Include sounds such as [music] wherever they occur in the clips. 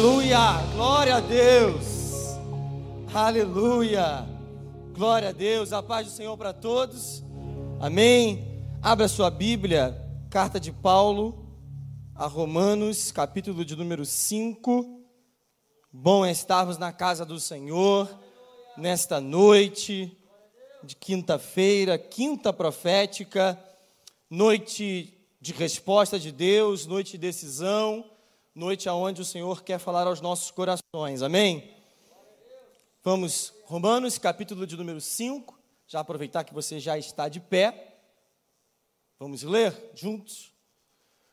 Aleluia! Glória a Deus! Aleluia! Glória a Deus! A paz do Senhor para todos. Amém. Abra sua Bíblia, carta de Paulo a Romanos, capítulo de número 5. Bom é estarmos na casa do Senhor nesta noite de quinta-feira, quinta profética, noite de resposta de Deus, noite de decisão noite aonde o Senhor quer falar aos nossos corações. Amém? Vamos, Romanos, capítulo de número 5. Já aproveitar que você já está de pé. Vamos ler juntos.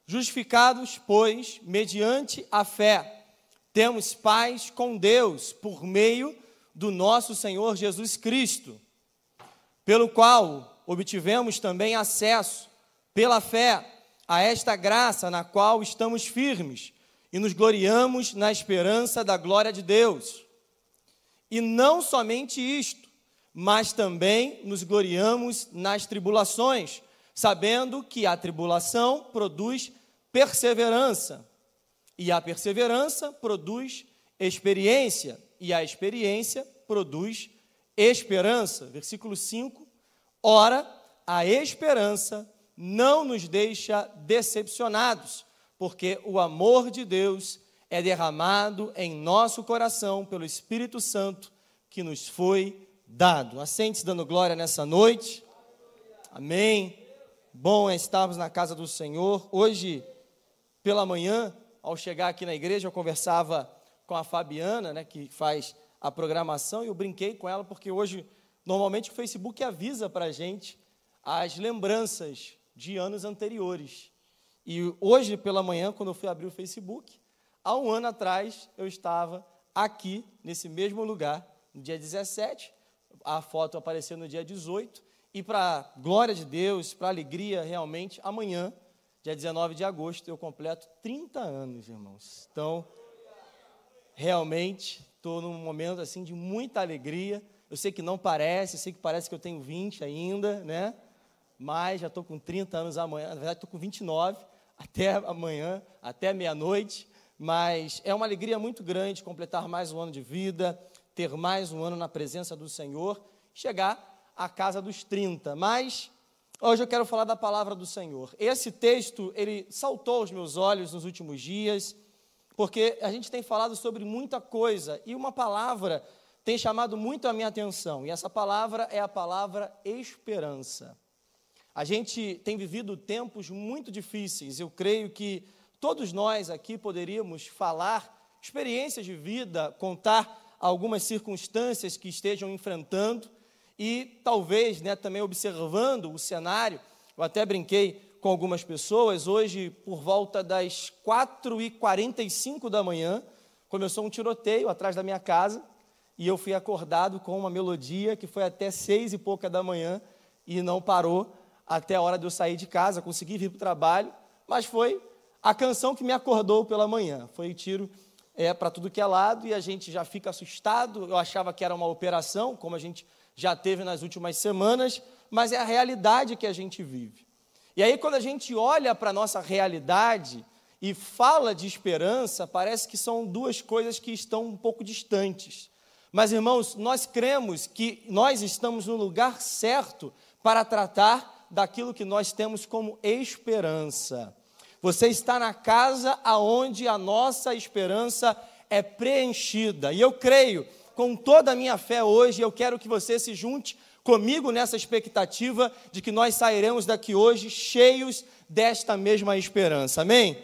Justificados, pois, mediante a fé, temos paz com Deus por meio do nosso Senhor Jesus Cristo, pelo qual obtivemos também acesso, pela fé, a esta graça na qual estamos firmes e nos gloriamos na esperança da glória de Deus. E não somente isto, mas também nos gloriamos nas tribulações, sabendo que a tribulação produz perseverança, e a perseverança produz experiência, e a experiência produz esperança. Versículo 5. Ora, a esperança não nos deixa decepcionados porque o amor de Deus é derramado em nosso coração pelo Espírito Santo que nos foi dado. Assente-se dando glória nessa noite. Amém. Bom é estarmos na casa do Senhor. Hoje, pela manhã, ao chegar aqui na igreja, eu conversava com a Fabiana, né, que faz a programação, e eu brinquei com ela, porque hoje, normalmente, o Facebook avisa para a gente as lembranças de anos anteriores. E hoje pela manhã, quando eu fui abrir o Facebook, há um ano atrás eu estava aqui, nesse mesmo lugar, no dia 17, a foto apareceu no dia 18, e para glória de Deus, para alegria realmente, amanhã, dia 19 de agosto, eu completo 30 anos, irmãos. Então, realmente, estou num momento assim de muita alegria. Eu sei que não parece, sei que parece que eu tenho 20 ainda, né? Mas já estou com 30 anos amanhã, na verdade estou com 29, até amanhã, até meia-noite, mas é uma alegria muito grande completar mais um ano de vida, ter mais um ano na presença do Senhor, chegar à casa dos 30. Mas hoje eu quero falar da palavra do Senhor. Esse texto, ele saltou aos meus olhos nos últimos dias, porque a gente tem falado sobre muita coisa e uma palavra tem chamado muito a minha atenção, e essa palavra é a palavra esperança. A gente tem vivido tempos muito difíceis. Eu creio que todos nós aqui poderíamos falar experiências de vida, contar algumas circunstâncias que estejam enfrentando e talvez né, também observando o cenário. Eu até brinquei com algumas pessoas. Hoje, por volta das 4h45 da manhã, começou um tiroteio atrás da minha casa e eu fui acordado com uma melodia que foi até seis e pouca da manhã e não parou até a hora de eu sair de casa, consegui vir para o trabalho, mas foi a canção que me acordou pela manhã. Foi tiro é, para tudo que é lado e a gente já fica assustado. Eu achava que era uma operação, como a gente já teve nas últimas semanas, mas é a realidade que a gente vive. E aí, quando a gente olha para a nossa realidade e fala de esperança, parece que são duas coisas que estão um pouco distantes. Mas, irmãos, nós cremos que nós estamos no lugar certo para tratar daquilo que nós temos como esperança. Você está na casa aonde a nossa esperança é preenchida. E eu creio, com toda a minha fé hoje, eu quero que você se junte comigo nessa expectativa de que nós sairemos daqui hoje cheios desta mesma esperança. Amém?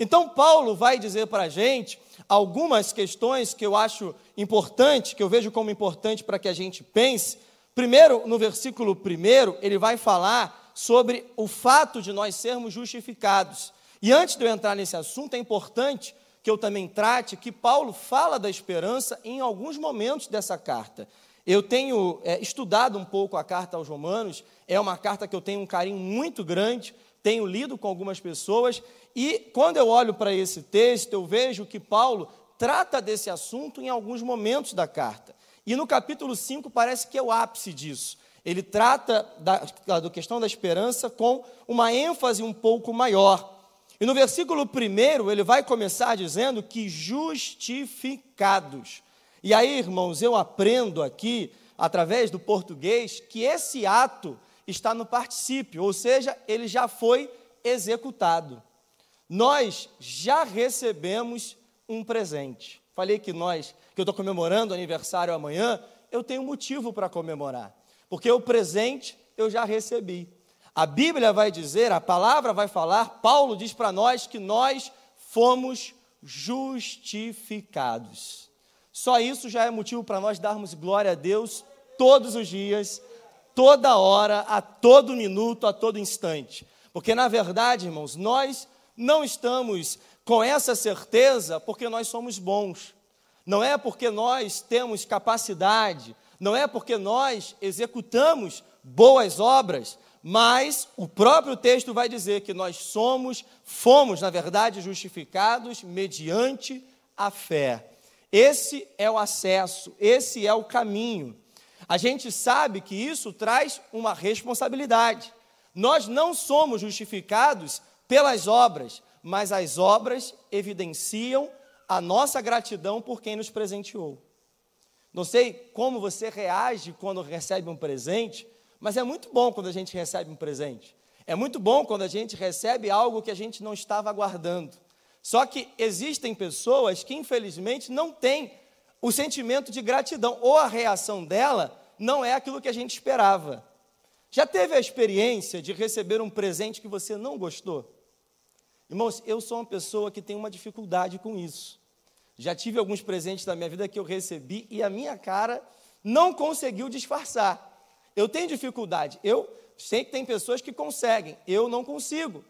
Então, Paulo vai dizer para a gente algumas questões que eu acho importante, que eu vejo como importante para que a gente pense Primeiro, no versículo 1, ele vai falar sobre o fato de nós sermos justificados. E antes de eu entrar nesse assunto, é importante que eu também trate que Paulo fala da esperança em alguns momentos dessa carta. Eu tenho é, estudado um pouco a carta aos Romanos, é uma carta que eu tenho um carinho muito grande, tenho lido com algumas pessoas, e quando eu olho para esse texto, eu vejo que Paulo trata desse assunto em alguns momentos da carta. E no capítulo 5 parece que é o ápice disso. Ele trata da, da questão da esperança com uma ênfase um pouco maior. E no versículo 1, ele vai começar dizendo que justificados. E aí, irmãos, eu aprendo aqui, através do português, que esse ato está no particípio, ou seja, ele já foi executado. Nós já recebemos um presente. Falei que nós, que eu estou comemorando aniversário amanhã, eu tenho motivo para comemorar, porque o presente eu já recebi. A Bíblia vai dizer, a palavra vai falar, Paulo diz para nós que nós fomos justificados. Só isso já é motivo para nós darmos glória a Deus todos os dias, toda hora, a todo minuto, a todo instante. Porque na verdade, irmãos, nós não estamos com essa certeza porque nós somos bons. Não é porque nós temos capacidade, não é porque nós executamos boas obras, mas o próprio texto vai dizer que nós somos, fomos, na verdade, justificados mediante a fé. Esse é o acesso, esse é o caminho. A gente sabe que isso traz uma responsabilidade. Nós não somos justificados pelas obras, mas as obras evidenciam a nossa gratidão por quem nos presenteou. Não sei como você reage quando recebe um presente, mas é muito bom quando a gente recebe um presente. É muito bom quando a gente recebe algo que a gente não estava aguardando. Só que existem pessoas que, infelizmente, não têm o sentimento de gratidão, ou a reação dela não é aquilo que a gente esperava. Já teve a experiência de receber um presente que você não gostou? Irmãos, eu sou uma pessoa que tem uma dificuldade com isso. Já tive alguns presentes da minha vida que eu recebi e a minha cara não conseguiu disfarçar. Eu tenho dificuldade. Eu sei que tem pessoas que conseguem, eu não consigo.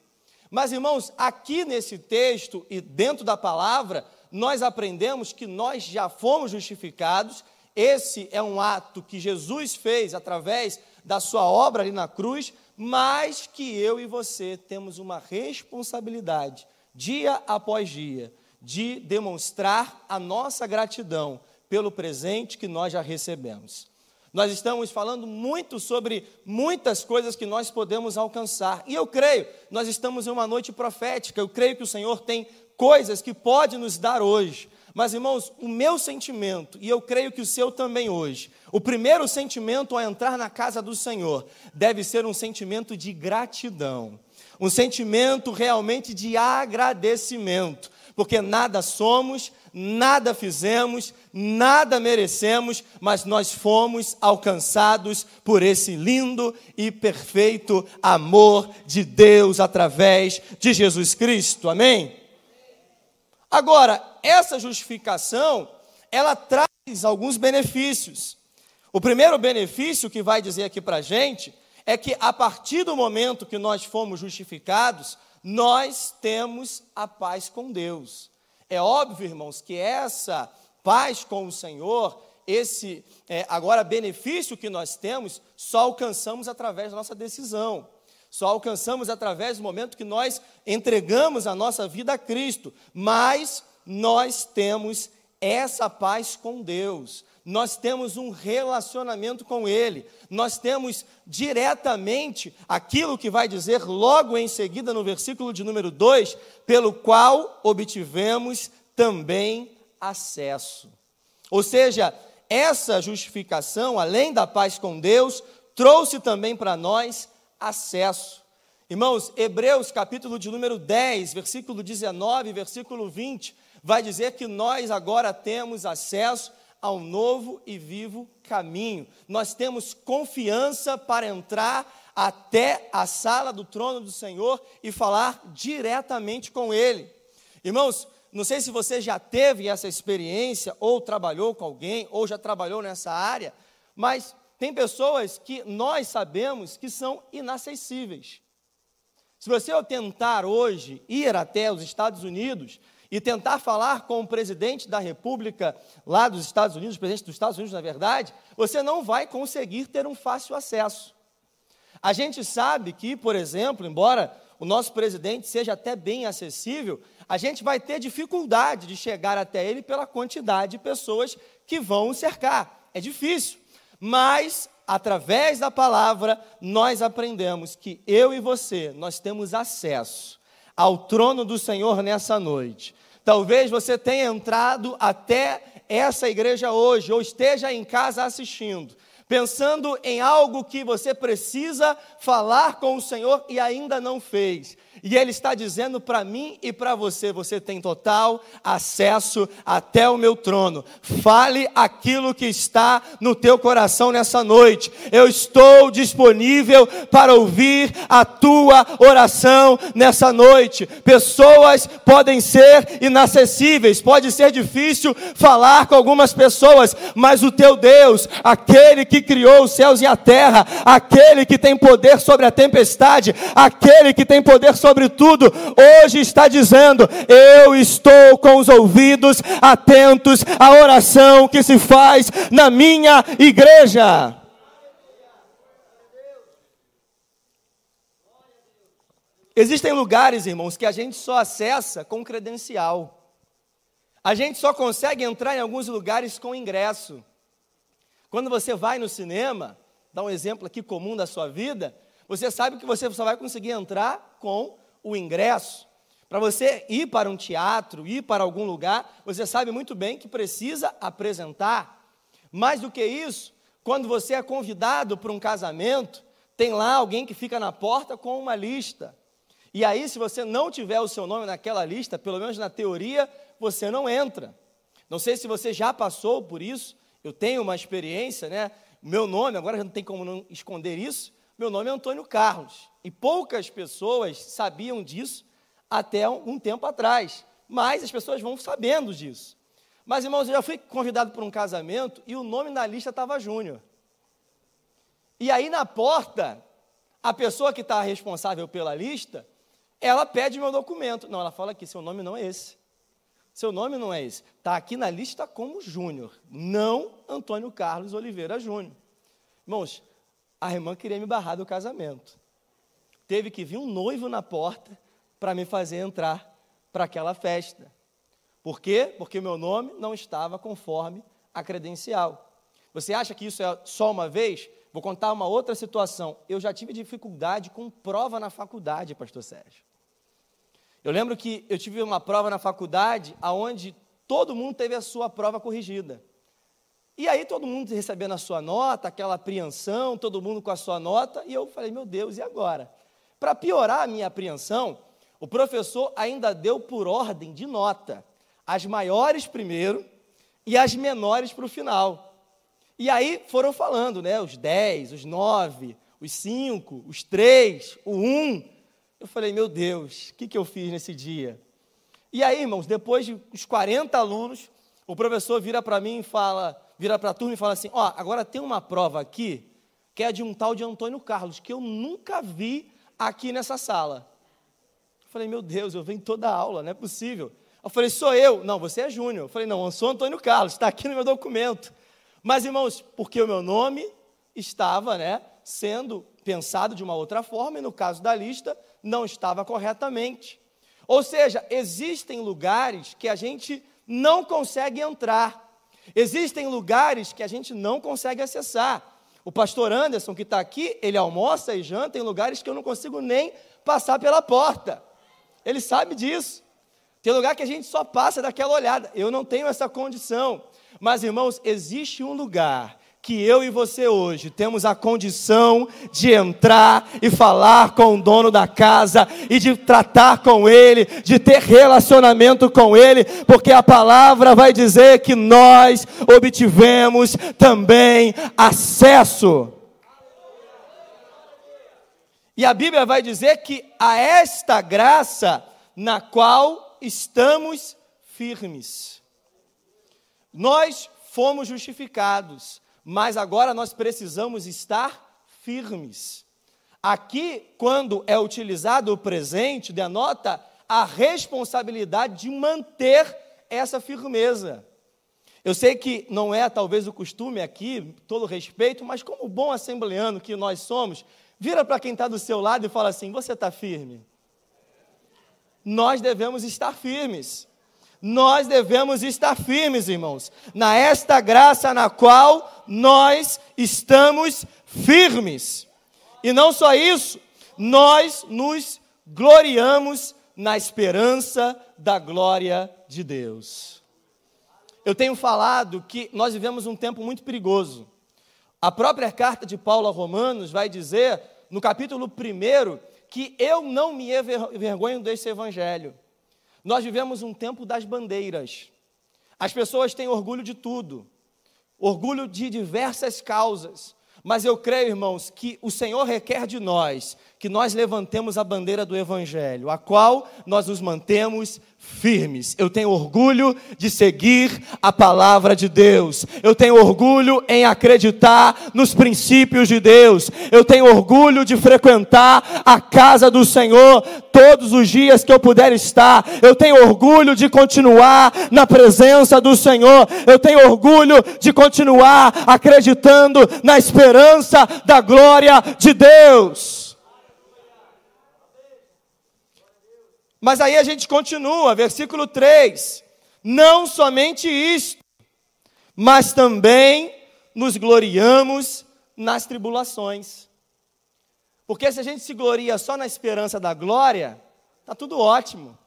Mas, irmãos, aqui nesse texto e dentro da palavra, nós aprendemos que nós já fomos justificados. Esse é um ato que Jesus fez através da sua obra ali na cruz, mas que eu e você temos uma responsabilidade, dia após dia, de demonstrar a nossa gratidão pelo presente que nós já recebemos. Nós estamos falando muito sobre muitas coisas que nós podemos alcançar. E eu creio, nós estamos em uma noite profética. Eu creio que o Senhor tem coisas que pode nos dar hoje. Mas, irmãos, o meu sentimento, e eu creio que o seu também hoje, o primeiro sentimento ao entrar na casa do Senhor deve ser um sentimento de gratidão, um sentimento realmente de agradecimento, porque nada somos, nada fizemos, nada merecemos, mas nós fomos alcançados por esse lindo e perfeito amor de Deus através de Jesus Cristo. Amém? Agora, essa justificação, ela traz alguns benefícios. O primeiro benefício que vai dizer aqui para a gente é que a partir do momento que nós fomos justificados, nós temos a paz com Deus. É óbvio, irmãos, que essa paz com o Senhor, esse é, agora benefício que nós temos, só alcançamos através da nossa decisão. Só alcançamos através do momento que nós entregamos a nossa vida a Cristo. Mas nós temos essa paz com Deus. Nós temos um relacionamento com Ele. Nós temos diretamente aquilo que vai dizer logo em seguida no versículo de número 2, pelo qual obtivemos também acesso. Ou seja, essa justificação, além da paz com Deus, trouxe também para nós acesso. Irmãos, Hebreus capítulo de número 10, versículo 19, versículo 20, vai dizer que nós agora temos acesso ao novo e vivo caminho. Nós temos confiança para entrar até a sala do trono do Senhor e falar diretamente com Ele. Irmãos, não sei se você já teve essa experiência, ou trabalhou com alguém, ou já trabalhou nessa área, mas tem pessoas que nós sabemos que são inacessíveis. Se você tentar hoje ir até os Estados Unidos e tentar falar com o presidente da República lá dos Estados Unidos, o presidente dos Estados Unidos, na verdade, você não vai conseguir ter um fácil acesso. A gente sabe que, por exemplo, embora o nosso presidente seja até bem acessível, a gente vai ter dificuldade de chegar até ele pela quantidade de pessoas que vão o cercar. É difícil. Mas, através da palavra, nós aprendemos que eu e você, nós temos acesso ao trono do Senhor nessa noite. Talvez você tenha entrado até essa igreja hoje, ou esteja em casa assistindo, pensando em algo que você precisa falar com o Senhor e ainda não fez. E Ele está dizendo para mim e para você: você tem total acesso até o meu trono. Fale aquilo que está no teu coração nessa noite. Eu estou disponível para ouvir a tua oração nessa noite. Pessoas podem ser inacessíveis, pode ser difícil falar com algumas pessoas, mas o teu Deus, aquele que criou os céus e a terra, aquele que tem poder sobre a tempestade, aquele que tem poder sobre tudo, hoje está dizendo: Eu estou com os ouvidos atentos à oração que se faz na minha igreja. Existem lugares, irmãos, que a gente só acessa com credencial. A gente só consegue entrar em alguns lugares com ingresso. Quando você vai no cinema, dá um exemplo aqui comum da sua vida, você sabe que você só vai conseguir entrar com o ingresso, para você ir para um teatro, ir para algum lugar, você sabe muito bem que precisa apresentar. Mais do que isso, quando você é convidado para um casamento, tem lá alguém que fica na porta com uma lista. E aí, se você não tiver o seu nome naquela lista, pelo menos na teoria, você não entra. Não sei se você já passou por isso, eu tenho uma experiência, né? Meu nome, agora já não tem como não esconder isso, meu nome é Antônio Carlos. E poucas pessoas sabiam disso até um tempo atrás. Mas as pessoas vão sabendo disso. Mas, irmãos, eu já fui convidado para um casamento e o nome na lista estava Júnior. E aí, na porta, a pessoa que está responsável pela lista, ela pede meu documento. Não, ela fala aqui, seu nome não é esse. Seu nome não é esse. Está aqui na lista como Júnior, não Antônio Carlos Oliveira Júnior. Irmãos, a irmã queria me barrar do casamento teve que vir um noivo na porta para me fazer entrar para aquela festa. Por quê? Porque o meu nome não estava conforme a credencial. Você acha que isso é só uma vez? Vou contar uma outra situação. Eu já tive dificuldade com prova na faculdade, pastor Sérgio. Eu lembro que eu tive uma prova na faculdade aonde todo mundo teve a sua prova corrigida. E aí todo mundo recebendo a sua nota, aquela apreensão, todo mundo com a sua nota, e eu falei, meu Deus, e agora? Para piorar a minha apreensão, o professor ainda deu por ordem de nota as maiores primeiro e as menores para o final. E aí foram falando, né? Os 10, os 9, os 5, os 3, o 1. Eu falei, meu Deus, o que, que eu fiz nesse dia? E aí, irmãos, depois de uns 40 alunos, o professor vira para mim e fala, vira para a turma e fala assim: ó, agora tem uma prova aqui que é de um tal de Antônio Carlos, que eu nunca vi aqui nessa sala. Eu falei, meu Deus, eu venho toda a aula, não é possível. Eu falei, sou eu. Não, você é Júnior. Eu falei, não, eu sou Antônio Carlos, está aqui no meu documento. Mas, irmãos, porque o meu nome estava né, sendo pensado de uma outra forma, e no caso da lista, não estava corretamente. Ou seja, existem lugares que a gente não consegue entrar, existem lugares que a gente não consegue acessar. O pastor Anderson, que está aqui, ele almoça e janta em lugares que eu não consigo nem passar pela porta. Ele sabe disso. Tem lugar que a gente só passa daquela olhada. Eu não tenho essa condição. Mas, irmãos, existe um lugar que eu e você hoje temos a condição de entrar e falar com o dono da casa e de tratar com ele, de ter relacionamento com ele, porque a palavra vai dizer que nós obtivemos também acesso. E a Bíblia vai dizer que a esta graça na qual estamos firmes. Nós fomos justificados mas agora nós precisamos estar firmes. Aqui, quando é utilizado o presente, denota a responsabilidade de manter essa firmeza. Eu sei que não é talvez o costume aqui, todo respeito, mas como bom assembleano que nós somos, vira para quem está do seu lado e fala assim: Você está firme? Nós devemos estar firmes nós devemos estar firmes, irmãos, na esta graça na qual nós estamos firmes. E não só isso, nós nos gloriamos na esperança da glória de Deus. Eu tenho falado que nós vivemos um tempo muito perigoso. A própria carta de Paulo a Romanos vai dizer, no capítulo 1, que eu não me envergonho desse evangelho. Nós vivemos um tempo das bandeiras. As pessoas têm orgulho de tudo, orgulho de diversas causas. Mas eu creio, irmãos, que o Senhor requer de nós que nós levantemos a bandeira do Evangelho, a qual nós nos mantemos firmes. Eu tenho orgulho de seguir a palavra de Deus. Eu tenho orgulho em acreditar nos princípios de Deus. Eu tenho orgulho de frequentar a casa do Senhor todos os dias que eu puder estar. Eu tenho orgulho de continuar na presença do Senhor. Eu tenho orgulho de continuar acreditando na esperança da glória de Deus. Mas aí a gente continua, versículo 3: Não somente isto, mas também nos gloriamos nas tribulações. Porque se a gente se gloria só na esperança da glória, está tudo ótimo.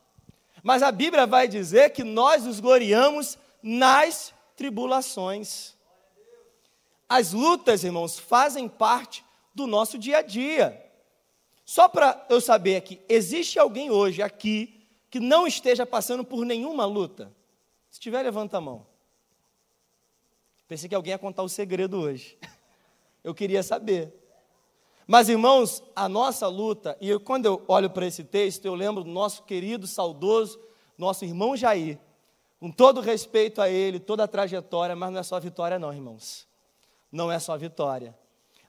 Mas a Bíblia vai dizer que nós nos gloriamos nas tribulações. As lutas, irmãos, fazem parte do nosso dia a dia. Só para eu saber aqui, existe alguém hoje aqui que não esteja passando por nenhuma luta? Se tiver, levanta a mão. Pensei que alguém ia contar o segredo hoje. [laughs] Eu queria saber. Mas, irmãos, a nossa luta, e eu, quando eu olho para esse texto, eu lembro do nosso querido, saudoso, nosso irmão Jair, com todo respeito a ele, toda a trajetória, mas não é só vitória, não, irmãos. Não é só vitória.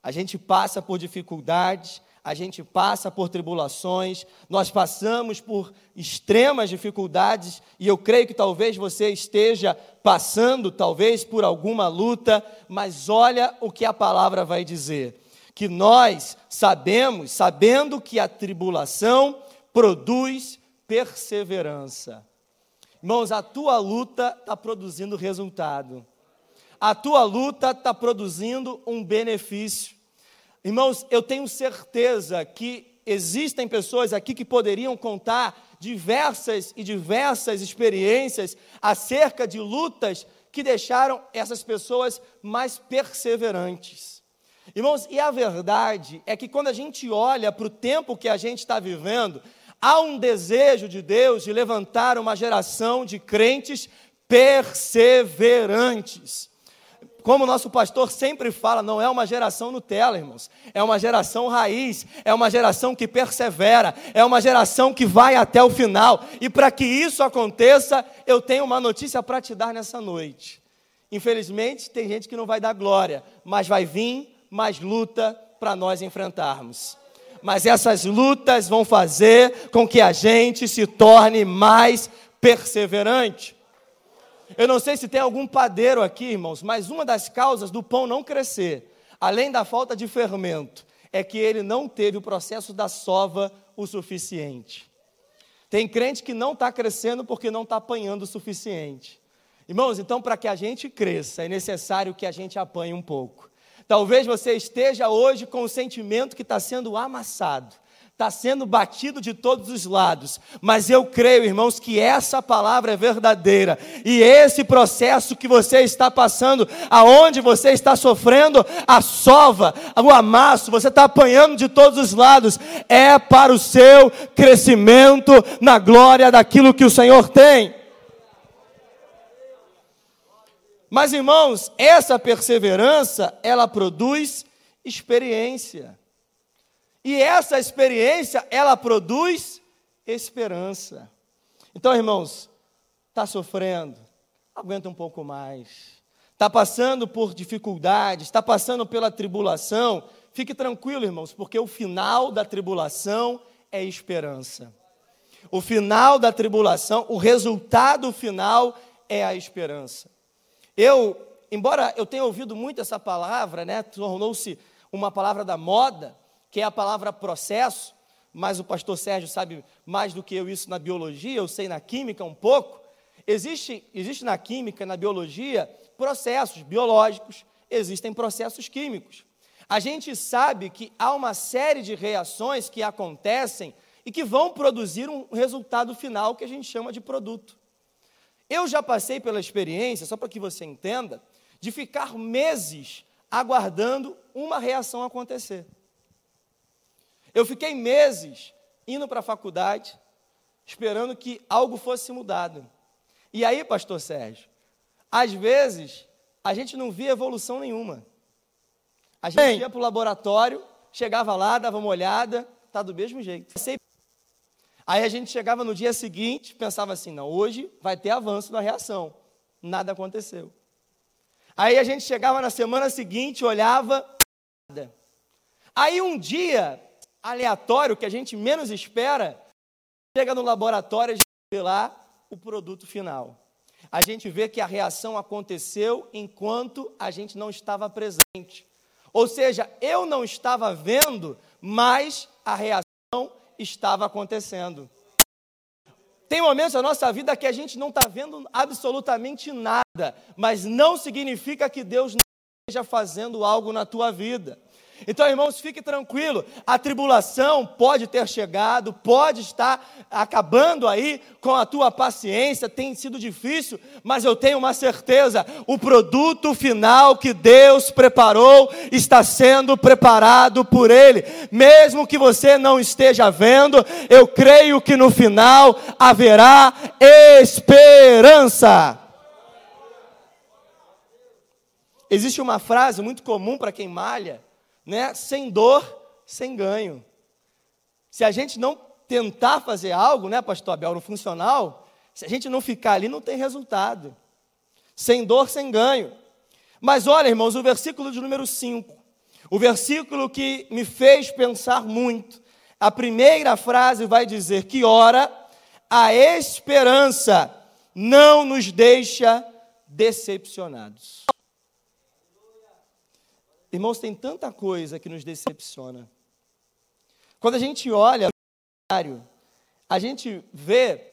A gente passa por dificuldades, a gente passa por tribulações, nós passamos por extremas dificuldades, e eu creio que talvez você esteja passando, talvez por alguma luta, mas olha o que a palavra vai dizer: que nós sabemos, sabendo que a tribulação produz perseverança. Irmãos, a tua luta está produzindo resultado, a tua luta está produzindo um benefício. Irmãos, eu tenho certeza que existem pessoas aqui que poderiam contar diversas e diversas experiências acerca de lutas que deixaram essas pessoas mais perseverantes. Irmãos, e a verdade é que quando a gente olha para o tempo que a gente está vivendo, há um desejo de Deus de levantar uma geração de crentes perseverantes como o nosso pastor sempre fala, não é uma geração Nutella, irmãos. É uma geração raiz, é uma geração que persevera, é uma geração que vai até o final. E para que isso aconteça, eu tenho uma notícia para te dar nessa noite. Infelizmente, tem gente que não vai dar glória, mas vai vir mais luta para nós enfrentarmos. Mas essas lutas vão fazer com que a gente se torne mais perseverante. Eu não sei se tem algum padeiro aqui, irmãos, mas uma das causas do pão não crescer, além da falta de fermento, é que ele não teve o processo da sova o suficiente. Tem crente que não está crescendo porque não está apanhando o suficiente. Irmãos, então para que a gente cresça, é necessário que a gente apanhe um pouco. Talvez você esteja hoje com o sentimento que está sendo amassado está sendo batido de todos os lados, mas eu creio, irmãos, que essa palavra é verdadeira e esse processo que você está passando, aonde você está sofrendo a sova, o amasso, você está apanhando de todos os lados, é para o seu crescimento na glória daquilo que o Senhor tem. Mas, irmãos, essa perseverança, ela produz experiência. E essa experiência, ela produz esperança. Então, irmãos, está sofrendo, aguenta um pouco mais. Está passando por dificuldades, está passando pela tribulação, fique tranquilo, irmãos, porque o final da tribulação é esperança. O final da tribulação, o resultado final é a esperança. Eu, embora eu tenha ouvido muito essa palavra, né, tornou-se uma palavra da moda, que é a palavra processo, mas o pastor Sérgio sabe mais do que eu isso na biologia, eu sei na química um pouco. Existe, existe na química, na biologia, processos biológicos, existem processos químicos. A gente sabe que há uma série de reações que acontecem e que vão produzir um resultado final que a gente chama de produto. Eu já passei pela experiência, só para que você entenda, de ficar meses aguardando uma reação acontecer. Eu fiquei meses indo para a faculdade, esperando que algo fosse mudado. E aí, pastor Sérgio, às vezes a gente não via evolução nenhuma. A gente Bem, ia para o laboratório, chegava lá, dava uma olhada, tá do mesmo jeito. Aí a gente chegava no dia seguinte, pensava assim, não, hoje vai ter avanço na reação. Nada aconteceu. Aí a gente chegava na semana seguinte, olhava, nada. Aí um dia, aleatório, que a gente menos espera, chega no laboratório e a gente vê lá o produto final. A gente vê que a reação aconteceu enquanto a gente não estava presente. Ou seja, eu não estava vendo, mas a reação estava acontecendo. Tem momentos da nossa vida que a gente não está vendo absolutamente nada, mas não significa que Deus não esteja fazendo algo na tua vida. Então, irmãos, fique tranquilo. A tribulação pode ter chegado, pode estar acabando aí com a tua paciência, tem sido difícil, mas eu tenho uma certeza: o produto final que Deus preparou está sendo preparado por Ele. Mesmo que você não esteja vendo, eu creio que no final haverá esperança. Existe uma frase muito comum para quem malha né, sem dor, sem ganho. Se a gente não tentar fazer algo, né, pastor Abel, no funcional, se a gente não ficar ali, não tem resultado. Sem dor, sem ganho. Mas olha, irmãos, o versículo de número 5, o versículo que me fez pensar muito, a primeira frase vai dizer que ora, a esperança não nos deixa decepcionados. Irmãos, tem tanta coisa que nos decepciona. Quando a gente olha a gente vê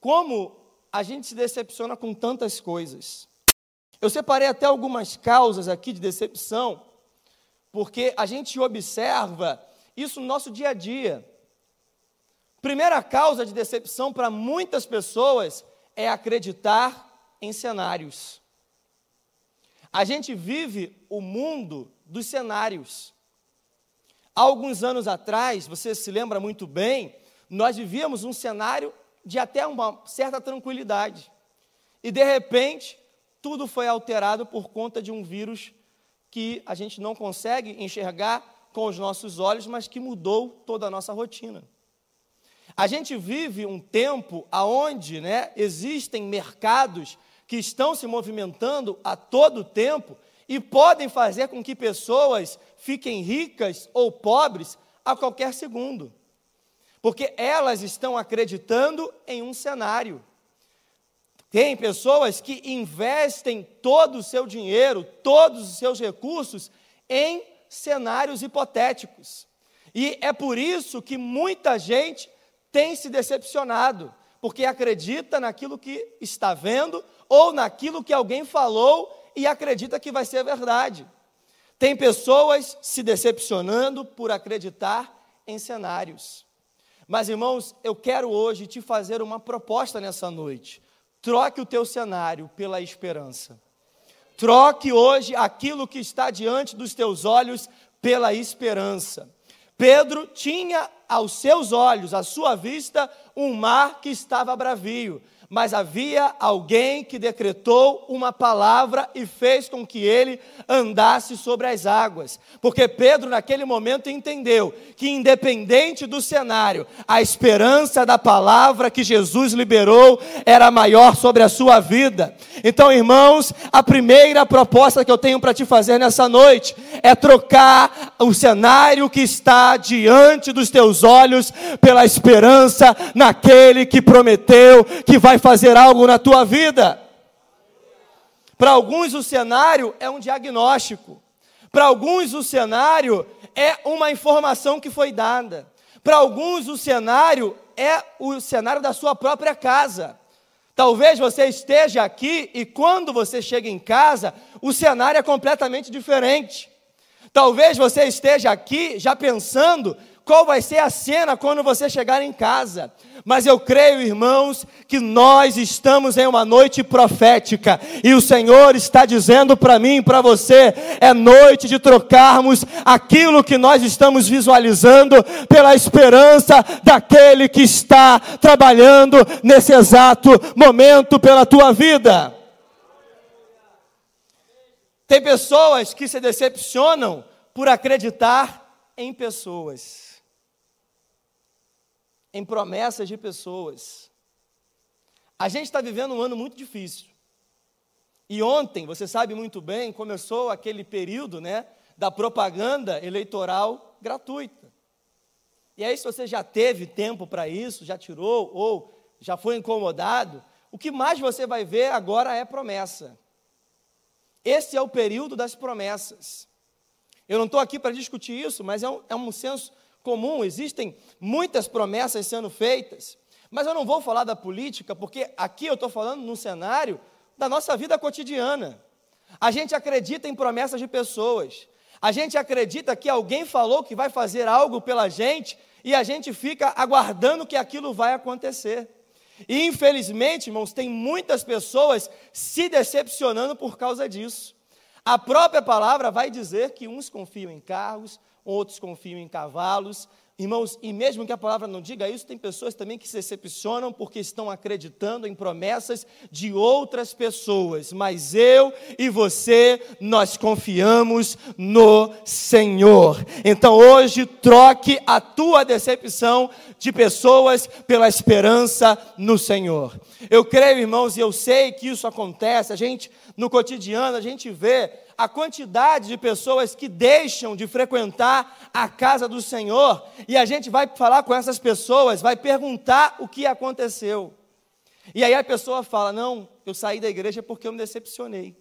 como a gente se decepciona com tantas coisas. Eu separei até algumas causas aqui de decepção, porque a gente observa isso no nosso dia a dia. Primeira causa de decepção para muitas pessoas é acreditar em cenários. A gente vive o mundo dos cenários. Há alguns anos atrás, você se lembra muito bem, nós vivíamos um cenário de até uma certa tranquilidade. E de repente, tudo foi alterado por conta de um vírus que a gente não consegue enxergar com os nossos olhos, mas que mudou toda a nossa rotina. A gente vive um tempo onde né, existem mercados que estão se movimentando a todo tempo e podem fazer com que pessoas fiquem ricas ou pobres a qualquer segundo. Porque elas estão acreditando em um cenário. Tem pessoas que investem todo o seu dinheiro, todos os seus recursos em cenários hipotéticos. E é por isso que muita gente tem se decepcionado, porque acredita naquilo que está vendo ou naquilo que alguém falou e acredita que vai ser verdade. Tem pessoas se decepcionando por acreditar em cenários. Mas, irmãos, eu quero hoje te fazer uma proposta nessa noite. Troque o teu cenário pela esperança. Troque hoje aquilo que está diante dos teus olhos pela esperança. Pedro tinha aos seus olhos, à sua vista, um mar que estava bravio, mas havia alguém que decretou uma palavra e fez com que ele andasse sobre as águas. Porque Pedro, naquele momento, entendeu que, independente do cenário, a esperança da palavra que Jesus liberou era maior sobre a sua vida. Então, irmãos, a primeira proposta que eu tenho para te fazer nessa noite é trocar o cenário que está diante dos teus olhos pela esperança naquele que prometeu que vai fazer algo na tua vida. Para alguns, o cenário é um diagnóstico. Para alguns, o cenário é uma informação que foi dada. Para alguns, o cenário é o cenário da sua própria casa. Talvez você esteja aqui e quando você chega em casa, o cenário é completamente diferente. Talvez você esteja aqui já pensando qual vai ser a cena quando você chegar em casa. Mas eu creio, irmãos, que nós estamos em uma noite profética e o Senhor está dizendo para mim para você: é noite de trocarmos aquilo que nós estamos visualizando pela esperança daquele que está trabalhando nesse exato momento pela tua vida. Tem pessoas que se decepcionam por acreditar em pessoas em promessas de pessoas. A gente está vivendo um ano muito difícil. E ontem, você sabe muito bem, começou aquele período né, da propaganda eleitoral gratuita. E aí, se você já teve tempo para isso, já tirou ou já foi incomodado, o que mais você vai ver agora é promessa. Esse é o período das promessas. Eu não estou aqui para discutir isso, mas é um, é um senso comum, existem muitas promessas sendo feitas, mas eu não vou falar da política, porque aqui eu estou falando num cenário da nossa vida cotidiana. A gente acredita em promessas de pessoas, a gente acredita que alguém falou que vai fazer algo pela gente e a gente fica aguardando que aquilo vai acontecer. E infelizmente, irmãos, tem muitas pessoas se decepcionando por causa disso. A própria palavra vai dizer que uns confiam em cargos, outros confiam em cavalos. Irmãos, e mesmo que a palavra não diga isso, tem pessoas também que se decepcionam porque estão acreditando em promessas de outras pessoas. Mas eu e você, nós confiamos no Senhor. Então hoje, troque a tua decepção de pessoas pela esperança no Senhor. Eu creio, irmãos, e eu sei que isso acontece. A gente, no cotidiano, a gente vê a quantidade de pessoas que deixam de frequentar a casa do Senhor, e a gente vai falar com essas pessoas, vai perguntar o que aconteceu. E aí a pessoa fala: Não, eu saí da igreja porque eu me decepcionei.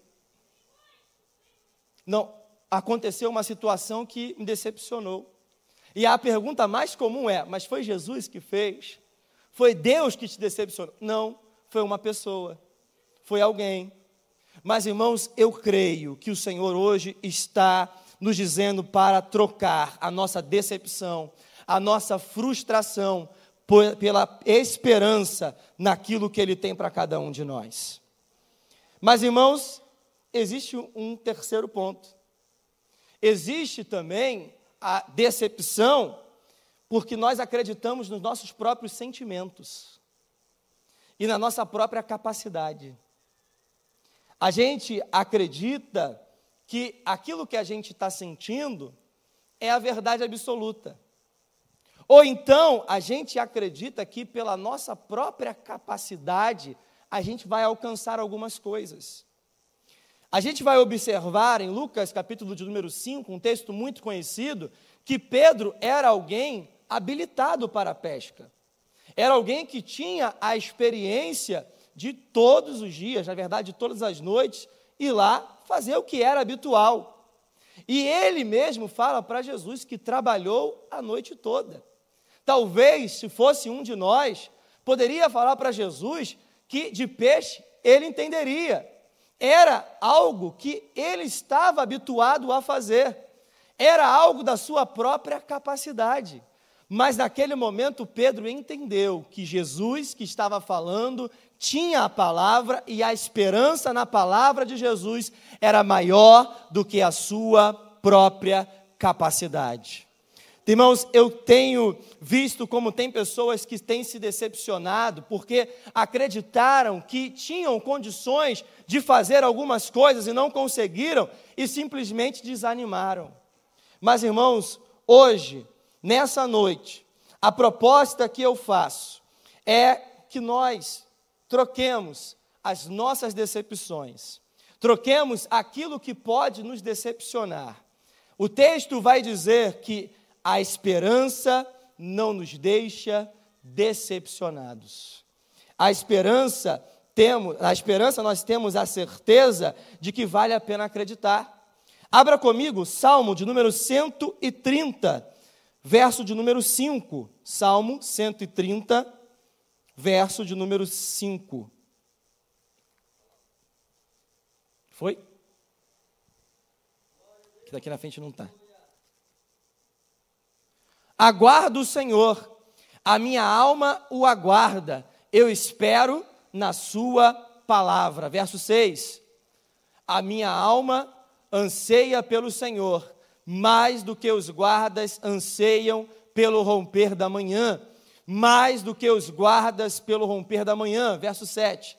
Não, aconteceu uma situação que me decepcionou. E a pergunta mais comum é: Mas foi Jesus que fez? Foi Deus que te decepcionou? Não, foi uma pessoa, foi alguém. Mas, irmãos, eu creio que o Senhor hoje está nos dizendo para trocar a nossa decepção, a nossa frustração, por, pela esperança naquilo que Ele tem para cada um de nós. Mas, irmãos, existe um terceiro ponto. Existe também a decepção, porque nós acreditamos nos nossos próprios sentimentos e na nossa própria capacidade. A gente acredita que aquilo que a gente está sentindo é a verdade absoluta. Ou então a gente acredita que pela nossa própria capacidade a gente vai alcançar algumas coisas. A gente vai observar em Lucas, capítulo de número 5, um texto muito conhecido, que Pedro era alguém habilitado para a pesca. Era alguém que tinha a experiência de todos os dias, na verdade, de todas as noites, ir lá fazer o que era habitual. E ele mesmo fala para Jesus que trabalhou a noite toda. Talvez, se fosse um de nós, poderia falar para Jesus que de peixe ele entenderia. Era algo que ele estava habituado a fazer. Era algo da sua própria capacidade. Mas naquele momento Pedro entendeu que Jesus que estava falando tinha a palavra e a esperança na palavra de Jesus era maior do que a sua própria capacidade. Irmãos, eu tenho visto como tem pessoas que têm se decepcionado porque acreditaram que tinham condições de fazer algumas coisas e não conseguiram e simplesmente desanimaram. Mas, irmãos, hoje nessa noite, a proposta que eu faço é que nós troquemos as nossas decepções, troquemos aquilo que pode nos decepcionar. O texto vai dizer que a esperança não nos deixa decepcionados. A esperança temos, a esperança nós temos a certeza de que vale a pena acreditar. Abra comigo Salmo de número 130, verso de número 5, Salmo 130, verso de número 5. Foi? Que daqui na frente não está. Aguardo o Senhor, a minha alma o aguarda, eu espero na Sua palavra. Verso 6: A minha alma anseia pelo Senhor, mais do que os guardas anseiam pelo romper da manhã, mais do que os guardas pelo romper da manhã. Verso 7: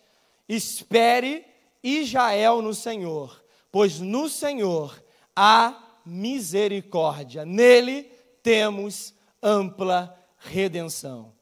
Espere Israel no Senhor, pois no Senhor há misericórdia, nele temos ampla redenção.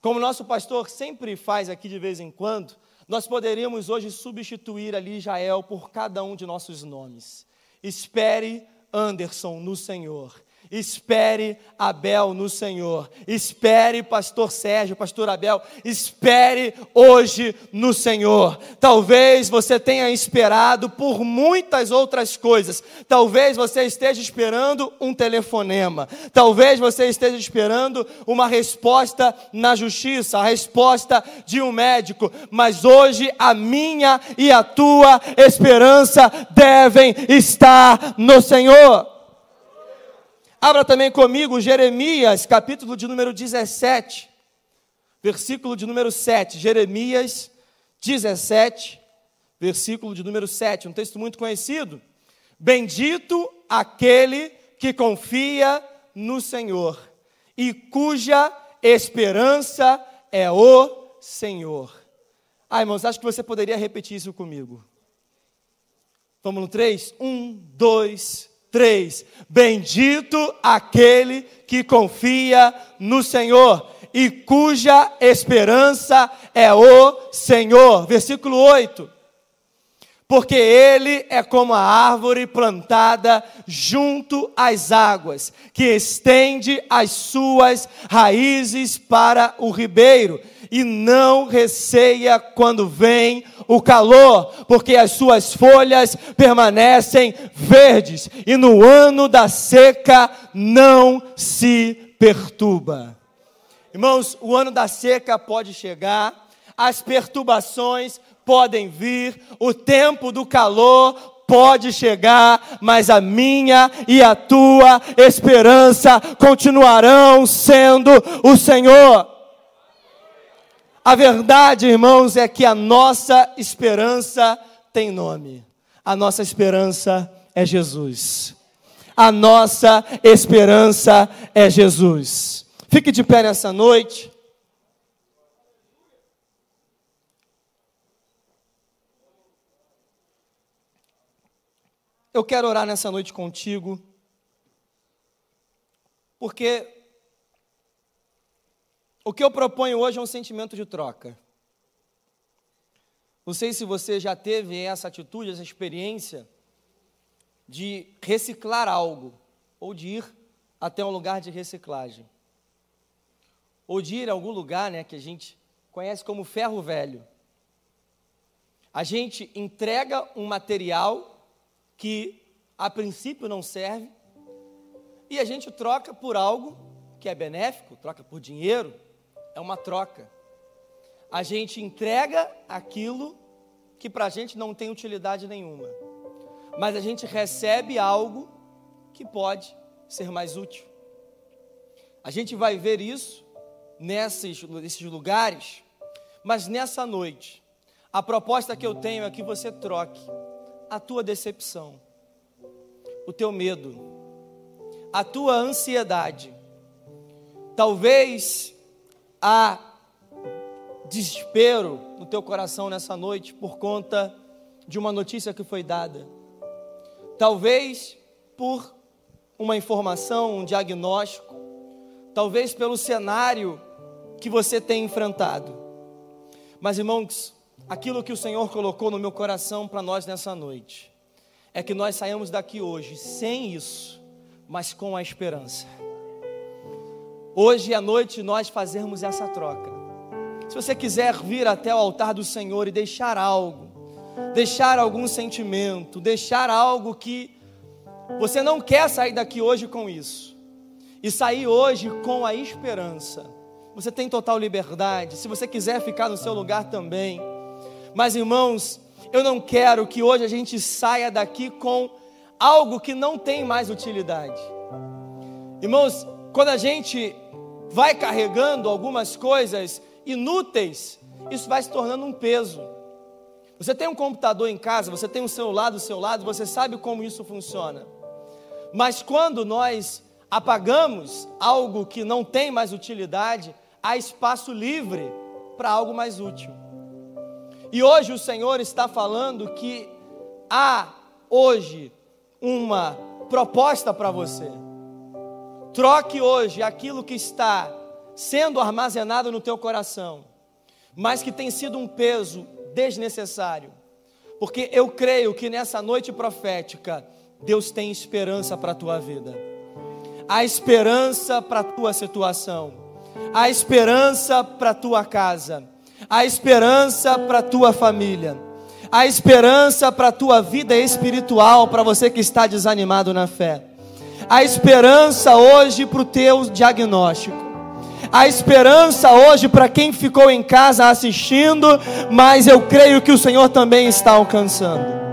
Como nosso pastor sempre faz aqui de vez em quando, nós poderíamos hoje substituir ali Israel por cada um de nossos nomes. Espere Anderson no Senhor. Espere Abel no Senhor. Espere pastor Sérgio, pastor Abel. Espere hoje no Senhor. Talvez você tenha esperado por muitas outras coisas. Talvez você esteja esperando um telefonema. Talvez você esteja esperando uma resposta na justiça, a resposta de um médico. Mas hoje a minha e a tua esperança devem estar no Senhor. Abra também comigo Jeremias, capítulo de número 17, versículo de número 7. Jeremias 17, versículo de número 7, um texto muito conhecido. Bendito aquele que confia no Senhor e cuja esperança é o Senhor. Ah, irmãos, acho que você poderia repetir isso comigo. Vamos no 3? 1, 2, 3. Bendito aquele que confia no Senhor e cuja esperança é o Senhor. Versículo 8. Porque ele é como a árvore plantada junto às águas, que estende as suas raízes para o ribeiro e não receia quando vem o calor, porque as suas folhas permanecem verdes, e no ano da seca não se perturba. Irmãos, o ano da seca pode chegar, as perturbações podem vir, o tempo do calor pode chegar, mas a minha e a tua esperança continuarão sendo o Senhor. A verdade, irmãos, é que a nossa esperança tem nome. A nossa esperança é Jesus. A nossa esperança é Jesus. Fique de pé nessa noite. Eu quero orar nessa noite contigo, porque o que eu proponho hoje é um sentimento de troca. Não sei se você já teve essa atitude, essa experiência de reciclar algo, ou de ir até um lugar de reciclagem, ou de ir a algum lugar né, que a gente conhece como ferro velho. A gente entrega um material que a princípio não serve e a gente troca por algo que é benéfico, troca por dinheiro, é uma troca. A gente entrega aquilo que para a gente não tem utilidade nenhuma, mas a gente recebe algo que pode ser mais útil. A gente vai ver isso nesses, nesses lugares, mas nessa noite, a proposta que eu tenho é que você troque a tua decepção, o teu medo, a tua ansiedade. Talvez há desespero no teu coração nessa noite por conta de uma notícia que foi dada. Talvez por uma informação, um diagnóstico, talvez pelo cenário que você tem enfrentado. Mas irmãos, aquilo que o Senhor colocou no meu coração para nós nessa noite é que nós saímos daqui hoje sem isso, mas com a esperança hoje à noite nós fazermos essa troca. Se você quiser vir até o altar do Senhor e deixar algo, deixar algum sentimento, deixar algo que você não quer sair daqui hoje com isso, e sair hoje com a esperança. Você tem total liberdade. Se você quiser ficar no seu lugar também. Mas irmãos, eu não quero que hoje a gente saia daqui com algo que não tem mais utilidade. Irmãos, quando a gente vai carregando algumas coisas inúteis, isso vai se tornando um peso. Você tem um computador em casa, você tem um celular do seu lado, você sabe como isso funciona. Mas quando nós apagamos algo que não tem mais utilidade, há espaço livre para algo mais útil. E hoje o Senhor está falando que há hoje uma proposta para você. Troque hoje aquilo que está sendo armazenado no teu coração, mas que tem sido um peso desnecessário. Porque eu creio que nessa noite profética, Deus tem esperança para a tua vida. Há esperança para a tua situação. Há esperança para a tua casa. Há esperança para a tua família. Há esperança para a tua vida espiritual, para você que está desanimado na fé. Há esperança hoje para o teu diagnóstico. Há esperança hoje para quem ficou em casa assistindo, mas eu creio que o Senhor também está alcançando.